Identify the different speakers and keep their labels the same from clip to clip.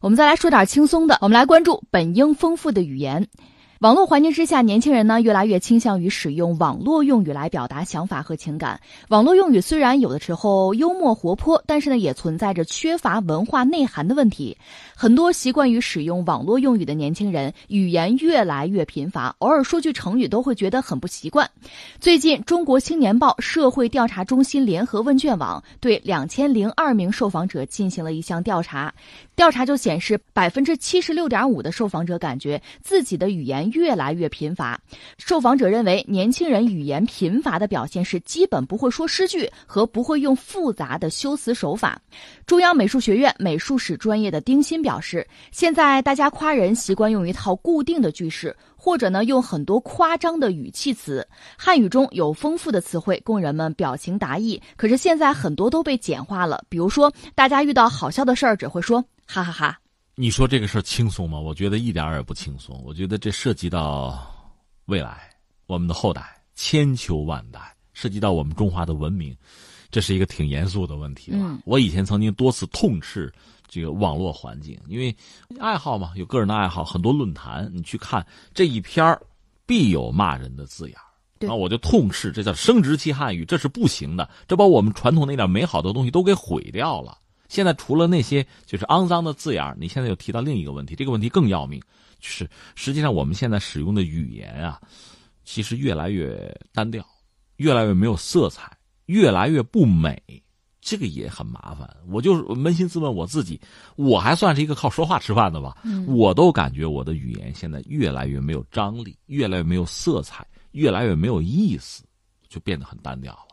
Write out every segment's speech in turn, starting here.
Speaker 1: 我们再来说点轻松的，我们来关注本应丰富的语言。网络环境之下，年轻人呢越来越倾向于使用网络用语来表达想法和情感。网络用语虽然有的时候幽默活泼，但是呢也存在着缺乏文化内涵的问题。很多习惯于使用网络用语的年轻人，语言越来越贫乏，偶尔说句成语都会觉得很不习惯。最近，中国青年报社会调查中心联合问卷网对两千零二名受访者进行了一项调查，调查就显示，百分之七十六点五的受访者感觉自己的语言。越来越贫乏，受访者认为年轻人语言贫乏的表现是基本不会说诗句和不会用复杂的修辞手法。中央美术学院美术史专业的丁鑫表示，现在大家夸人习惯用一套固定的句式，或者呢用很多夸张的语气词。汉语中有丰富的词汇供人们表情达意，可是现在很多都被简化了。比如说，大家遇到好笑的事儿只会说哈哈哈。
Speaker 2: 你说这个事儿轻松吗？我觉得一点儿也不轻松。我觉得这涉及到未来，我们的后代千秋万代，涉及到我们中华的文明，这是一个挺严肃的问题
Speaker 1: 嗯，
Speaker 2: 我以前曾经多次痛斥这个网络环境，因为爱好嘛，有个人的爱好，很多论坛你去看这一篇儿，必有骂人的字眼
Speaker 1: 对
Speaker 2: 啊，我就痛斥这叫生殖器汉语，这是不行的，这把我们传统那点美好的东西都给毁掉了。现在除了那些就是肮脏的字眼你现在又提到另一个问题，这个问题更要命，就是实际上我们现在使用的语言啊，其实越来越单调，越来越没有色彩，越来越不美，这个也很麻烦。我就是扪心自问我自己，我还算是一个靠说话吃饭的吧，我都感觉我的语言现在越来越没有张力，越来越没有色彩，越来越没有意思，就变得很单调了。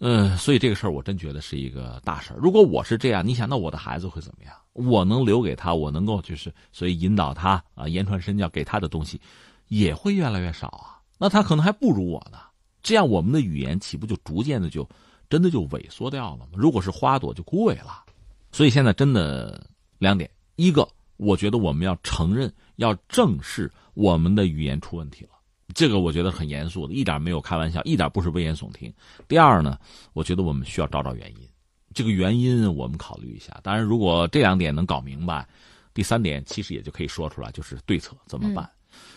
Speaker 2: 嗯，所以这个事儿我真觉得是一个大事儿。如果我是这样，你想，那我的孩子会怎么样？我能留给他，我能够就是所以引导他啊，言传身教，给他的东西也会越来越少啊。那他可能还不如我呢。这样我们的语言岂不就逐渐的就真的就萎缩掉了吗？如果是花朵就枯萎了。所以现在真的两点：一个，我觉得我们要承认，要正视我们的语言出问题了。这个我觉得很严肃的，一点没有开玩笑，一点不是危言耸听。第二呢，我觉得我们需要找找原因，这个原因我们考虑一下。当然，如果这两点能搞明白，第三点其实也就可以说出来，就是对策怎么办。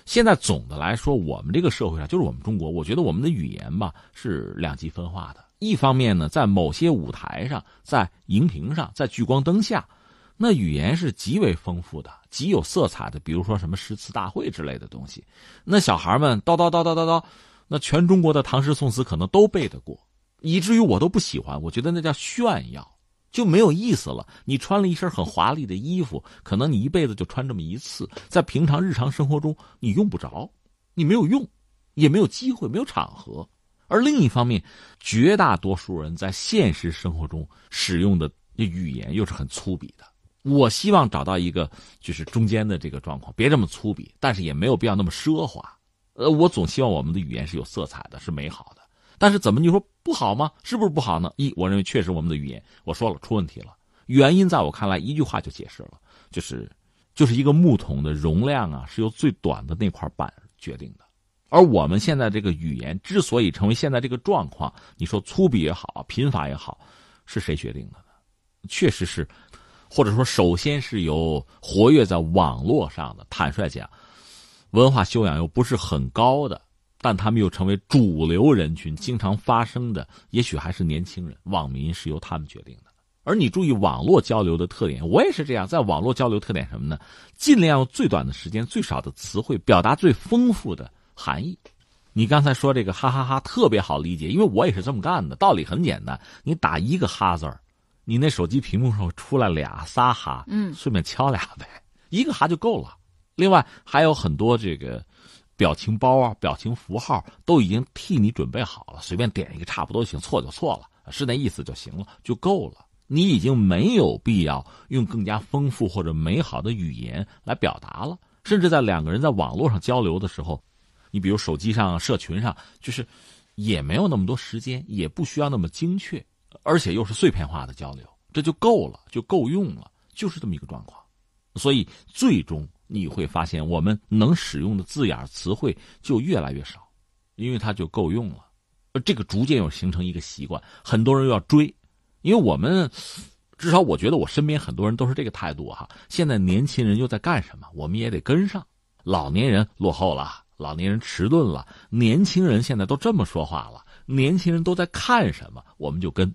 Speaker 2: 现在总的来说，我们这个社会上，就是我们中国，我觉得我们的语言吧是两极分化的。一方面呢，在某些舞台上，在荧屏上，在聚光灯下。那语言是极为丰富的，极有色彩的，比如说什么诗词大会之类的东西。那小孩们叨叨叨叨叨叨，那全中国的唐诗宋词可能都背得过，以至于我都不喜欢。我觉得那叫炫耀，就没有意思了。你穿了一身很华丽的衣服，可能你一辈子就穿这么一次，在平常日常生活中你用不着，你没有用，也没有机会，没有场合。而另一方面，绝大多数人在现实生活中使用的语言又是很粗鄙的。我希望找到一个就是中间的这个状况，别这么粗鄙，但是也没有必要那么奢华。呃，我总希望我们的语言是有色彩的，是美好的。但是怎么你说不好吗？是不是不好呢？一，我认为确实我们的语言，我说了出问题了。原因在我看来一句话就解释了，就是就是一个木桶的容量啊，是由最短的那块板决定的。而我们现在这个语言之所以成为现在这个状况，你说粗鄙也好，贫乏也好，是谁决定的呢？确实是。或者说，首先是由活跃在网络上的，坦率讲，文化修养又不是很高的，但他们又成为主流人群，经常发生的，也许还是年轻人、网民是由他们决定的。而你注意网络交流的特点，我也是这样，在网络交流特点什么呢？尽量用最短的时间、最少的词汇，表达最丰富的含义。你刚才说这个哈哈哈，特别好理解，因为我也是这么干的。道理很简单，你打一个哈字儿。你那手机屏幕上出来俩仨哈，
Speaker 1: 嗯，
Speaker 2: 顺便敲俩呗，一个哈就够了。另外还有很多这个表情包啊、表情符号都已经替你准备好了，随便点一个差不多行，错就错了，是那意思就行了，就够了。你已经没有必要用更加丰富或者美好的语言来表达了。甚至在两个人在网络上交流的时候，你比如手机上、社群上，就是也没有那么多时间，也不需要那么精确。而且又是碎片化的交流，这就够了，就够用了，就是这么一个状况。所以最终你会发现，我们能使用的字眼词汇就越来越少，因为它就够用了。这个逐渐又形成一个习惯，很多人又要追，因为我们至少我觉得我身边很多人都是这个态度哈。现在年轻人又在干什么？我们也得跟上。老年人落后了，老年人迟钝了，年轻人现在都这么说话了。年轻人都在看什么，我们就跟。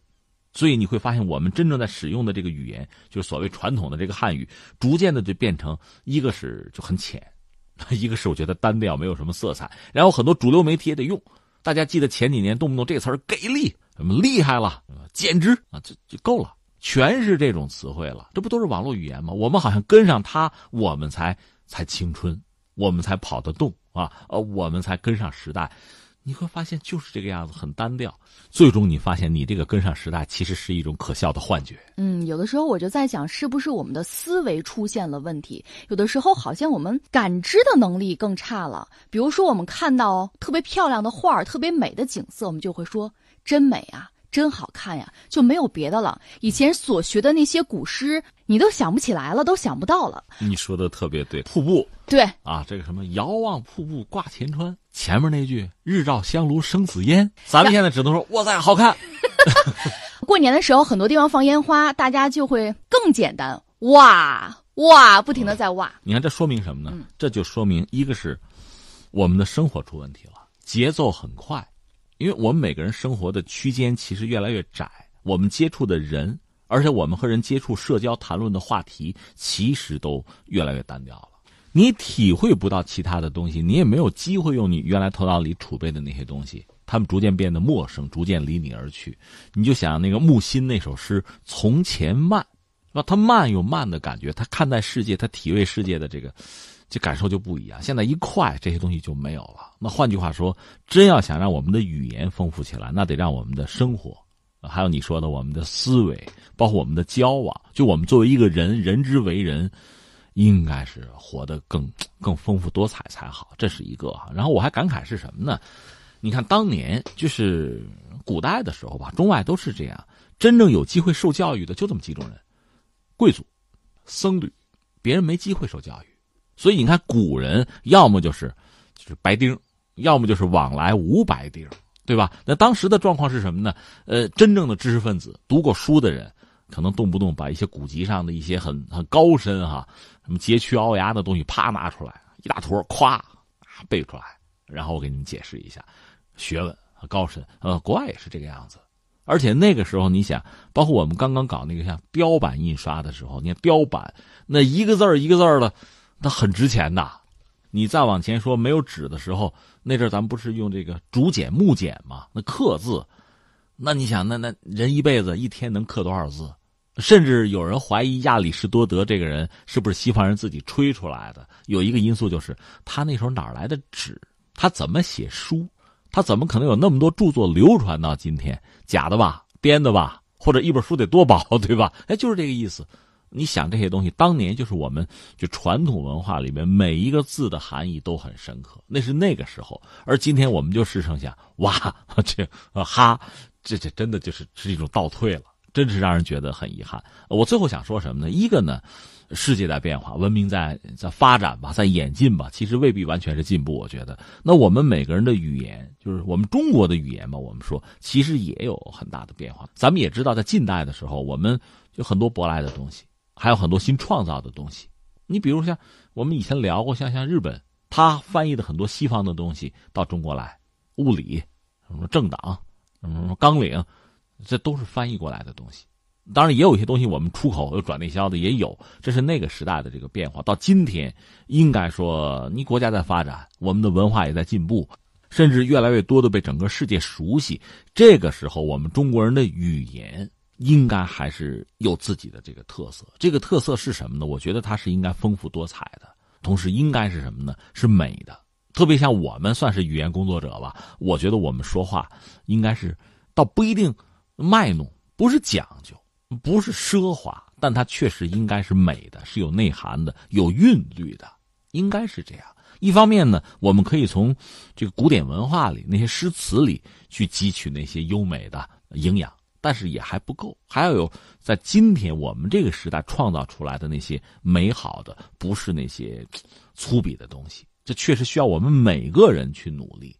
Speaker 2: 所以你会发现，我们真正在使用的这个语言，就是所谓传统的这个汉语，逐渐的就变成一个是就很浅，一个是我觉得单调，没有什么色彩。然后很多主流媒体也得用。大家记得前几年动不动这词儿给力，什么厉害了，简直啊，就就够了。全是这种词汇了，这不都是网络语言吗？我们好像跟上它，我们才才青春，我们才跑得动啊！呃，我们才跟上时代。你会发现就是这个样子，很单调。最终你发现，你这个跟上时代其实是一种可笑的幻觉。
Speaker 1: 嗯，有的时候我就在想，是不是我们的思维出现了问题？有的时候好像我们感知的能力更差了。比如说，我们看到特别漂亮的画儿、特别美的景色，我们就会说真美啊。真好看呀，就没有别的了。以前所学的那些古诗，你都想不起来了，都想不到了。
Speaker 2: 你说的特别对，瀑布，
Speaker 1: 对
Speaker 2: 啊，这个什么遥望瀑布挂前川，前面那句日照香炉生紫烟，咱们现在只能说哇塞，好看。
Speaker 1: 过年的时候，很多地方放烟花，大家就会更简单，哇哇，不停的在哇。
Speaker 2: 你看这说明什么呢？这就说明一个是我们的生活出问题了，节奏很快。因为我们每个人生活的区间其实越来越窄，我们接触的人，而且我们和人接触、社交、谈论的话题，其实都越来越单调了。你体会不到其他的东西，你也没有机会用你原来头脑里储备的那些东西，他们逐渐变得陌生，逐渐离你而去。你就想那个木心那首诗《从前慢》，那？他慢有慢的感觉，他看待世界，他体味世界的这个。这感受就不一样。现在一快，这些东西就没有了。那换句话说，真要想让我们的语言丰富起来，那得让我们的生活，还有你说的我们的思维，包括我们的交往，就我们作为一个人，人之为人，应该是活得更更丰富多彩才好。这是一个。然后我还感慨是什么呢？你看当年就是古代的时候吧，中外都是这样，真正有机会受教育的就这么几种人：贵族、僧侣，别人没机会受教育。所以你看，古人要么就是就是白丁，要么就是往来无白丁，对吧？那当时的状况是什么呢？呃，真正的知识分子，读过书的人，可能动不动把一些古籍上的一些很很高深哈，什么佶屈凹牙的东西，啪拿出来一大坨，咵背出来，然后我给你们解释一下，学问和高深。呃，国外也是这个样子，而且那个时候你想，包括我们刚刚搞那个像雕版印刷的时候，你看雕版那一个字儿一个字儿的。那很值钱的！你再往前说，没有纸的时候，那阵咱们不是用这个竹简、木简吗？那刻字，那你想，那那人一辈子一天能刻多少字？甚至有人怀疑亚里士多德这个人是不是西方人自己吹出来的？有一个因素就是，他那时候哪来的纸？他怎么写书？他怎么可能有那么多著作流传到今天？假的吧？编的吧？或者一本书得多薄，对吧？哎，就是这个意思。你想这些东西，当年就是我们就传统文化里面每一个字的含义都很深刻，那是那个时候。而今天我们就只剩下哇，这哈，这这真的就是是一种倒退了，真是让人觉得很遗憾。我最后想说什么呢？一个呢，世界在变化，文明在在发展吧，在演进吧，其实未必完全是进步。我觉得，那我们每个人的语言，就是我们中国的语言吧，我们说其实也有很大的变化。咱们也知道，在近代的时候，我们有很多舶来的东西。还有很多新创造的东西，你比如像我们以前聊过，像像日本，他翻译的很多西方的东西到中国来，物理，什么政党，什么纲领，这都是翻译过来的东西。当然，也有一些东西我们出口又转内销的也有，这是那个时代的这个变化。到今天，应该说，你国家在发展，我们的文化也在进步，甚至越来越多的被整个世界熟悉。这个时候，我们中国人的语言。应该还是有自己的这个特色，这个特色是什么呢？我觉得它是应该丰富多彩的，同时应该是什么呢？是美的。特别像我们算是语言工作者吧，我觉得我们说话应该是，倒不一定卖弄，不是讲究，不是奢华，但它确实应该是美的，是有内涵的，有韵律的，应该是这样。一方面呢，我们可以从这个古典文化里那些诗词里去汲取那些优美的营养。但是也还不够，还要有在今天我们这个时代创造出来的那些美好的，不是那些粗鄙的东西。这确实需要我们每个人去努力。